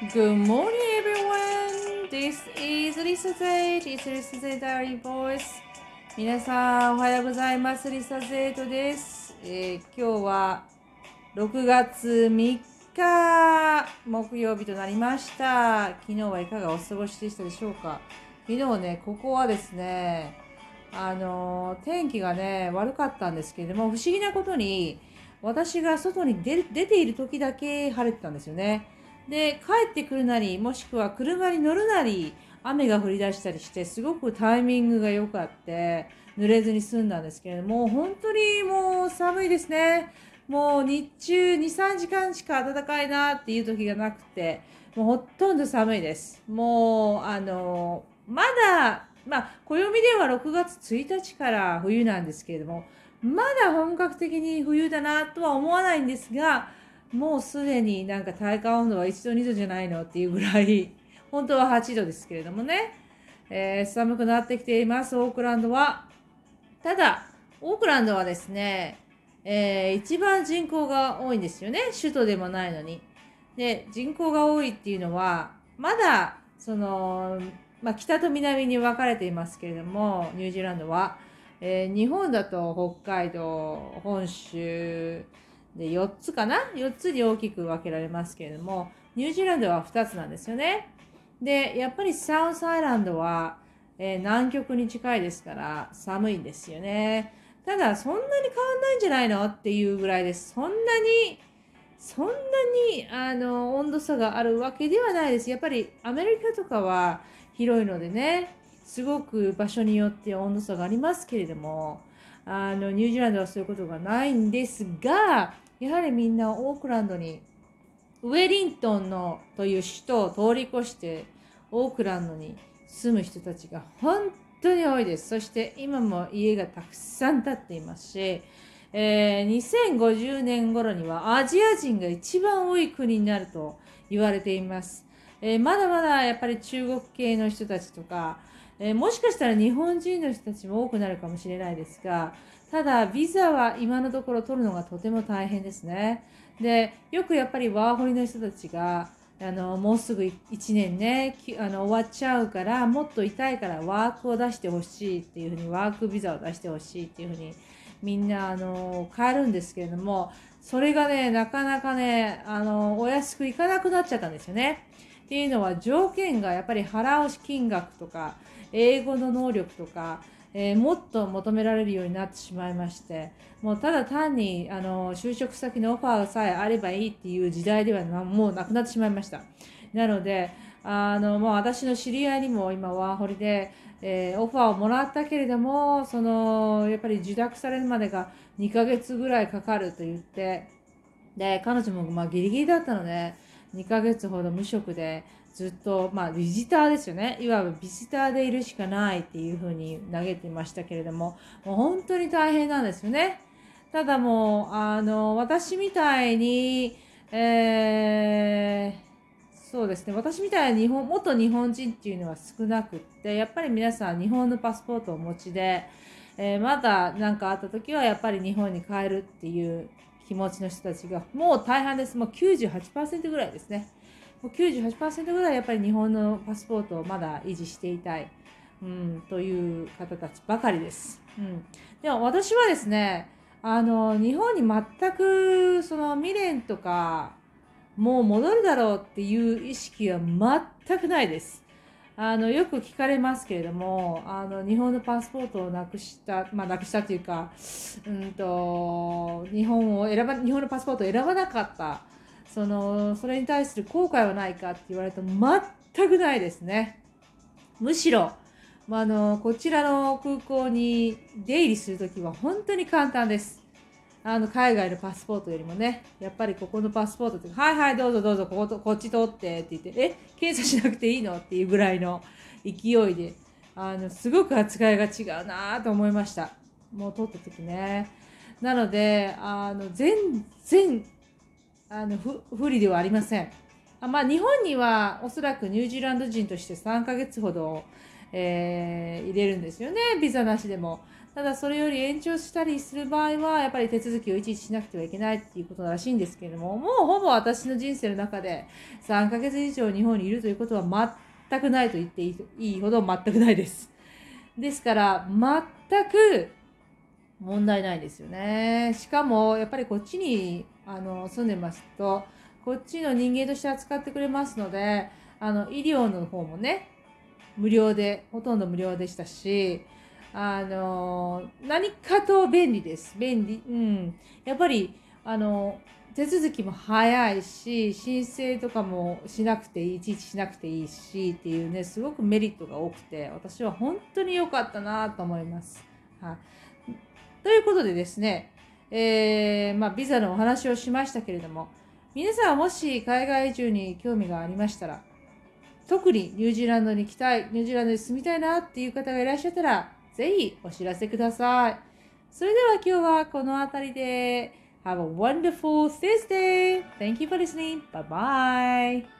Good morning, everyone. This is Lisa Z. It's Lisa Z Diary Voice. 皆さん、おはようございます。リサ・ゼートです、えー今日は6月3日木曜日となりました。昨日はいかがお過ごしでしたでしょうか？昨日ね、ここはですね、あのー天気がね、悪かったんですけれども、不思議なことに、私が外に出出ている時だけ晴れてたんですよね。で、帰ってくるなり、もしくは車に乗るなり、雨が降り出したりして、すごくタイミングが良かって、濡れずに済んだんですけれども、本当にもう寒いですね。もう日中2、3時間しか暖かいなっていう時がなくて、もうほとんど寒いです。もう、あの、まだ、まあ、暦では6月1日から冬なんですけれども、まだ本格的に冬だなとは思わないんですが、もうすでになんか体感温度は1度2度じゃないのっていうぐらい、本当は8度ですけれどもね、えー寒くなってきています、オークランドは。ただ、オークランドはですね、えー一番人口が多いんですよね、首都でもないのに。で、人口が多いっていうのは、まだ、その、まあ、北と南に分かれていますけれども、ニュージーランドは。えー日本だと北海道、本州で4つかな ?4 つに大きく分けられますけれども、ニュージーランドは2つなんですよね。で、やっぱりサウスアイランドは、えー南極に近いですから寒いんですよね。ただ、そんなに変わんないんじゃないのっていうぐらいです。そんなに、そんなに、あの、温度差があるわけではないです。やっぱりアメリカとかは広いのでね、すごく場所によって温度差がありますけれども、あの、ニュージーランドはそういうことがないんですが、やはりみんなオークランドに、ウェリントンのという首都を通り越して、オークランドに住む人たちが本当に多いです。そして今も家がたくさん建っていますし、えー2050年頃にはアジア人が一番多い国になると言われています。えーまだまだやっぱり中国系の人たちとか、えーもしかしたら日本人の人たちも多くなるかもしれないですが、ただビザは今のところ取るのがとても大変ですね。で、よくやっぱりワーホリの人たちが、あの、もうすぐ1年ね、あの終わっちゃうから、もっと痛いからワークを出してほしいっていうふうに、ワークビザを出してほしいっていうふうに、みんな、あの、変えるんですけれども、それがね、なかなかね、あの、お安くいかなくなっちゃったんですよね。っていうのは条件がやっぱり払う金額とか、英語の能力とか、えーもっと求められるようになってしまいまして、もうただ単にあの就職先のオファーさえあればいいっていう時代ではもうなくなってしまいました。なので、あのもう私の知り合いにも今ワーホリで、えーオファーをもらったけれども、そのやっぱり受諾されるまでが2ヶ月ぐらいかかると言って、で、彼女もまあギリギリだったので、2ヶ月ほど無職でずっと、まあ、ビジターですよね。いわばビジターでいるしかないっていうふうに投げていましたけれども、もう本当に大変なんですよね。ただもう、あの、私みたいに、えーそうですね。私みたいな日本、元日本人っていうのは少なくって、やっぱり皆さん日本のパスポートをお持ちで、えーまだ何かあった時はやっぱり日本に帰るっていう気持ちの人たちがもう大半です。もう98%ぐらいですね。もう98%ぐらいやっぱり日本のパスポートをまだ維持していたい、うん、という方たちばかりです。うん、でも私はですね、あの、日本に全くその未練とか、もう戻るだろうっていう意識は全くないです。あの、よく聞かれますけれども、あの、日本のパスポートをなくした、まあ、なくしたというか、うんと、日本を選ば、日本のパスポートを選ばなかった、その、それに対する後悔はないかって言われると全くないですね。むしろ、まあ、あの、こちらの空港に出入りするときは本当に簡単です。あの、海外のパスポートよりもね、やっぱりここのパスポートって、はいはい、どうぞどうぞ、ここと、こっち通ってって言って、え、検査しなくていいのっていうぐらいの勢いで、あの、すごく扱いが違うなと思いました。もう通った時ね。なので、あの、全然、あの、不不利ではありません。あまあ、日本にはおそらくニュージーランド人として3ヶ月ほど、えー入れるんですよね、ビザなしでも。ただそれより延長したりする場合は、やっぱり手続きをいちいちしなくてはいけないっていうことらしいんですけれども、もうほぼ私の人生の中で3ヶ月以上日本にいるということは全くないと言っていいほど全くないです。ですから、全く問題ないですよね。しかも、やっぱりこっちにあの住んでますと、こっちの人間として扱ってくれますので、あの医療の方もね、無料で、ほとんど無料でしたし、あの、何かと便利です。便利。うん。やっぱり、あの、手続きも早いし、申請とかもしなくていい、いちいちしなくていいしっていうね、すごくメリットが多くて、私は本当に良かったなと思います。はい。ということでですね、えー、まあ、ビザのお話をしましたけれども、皆さんもし海外移住に興味がありましたら、特にニュージーランドに来たい、ニュージーランドに住みたいなっていう方がいらっしゃったら、ぜひお知らせください。それでは今日はこの辺りで Have a wonderful Thursday! Thank you for listening. Bye bye!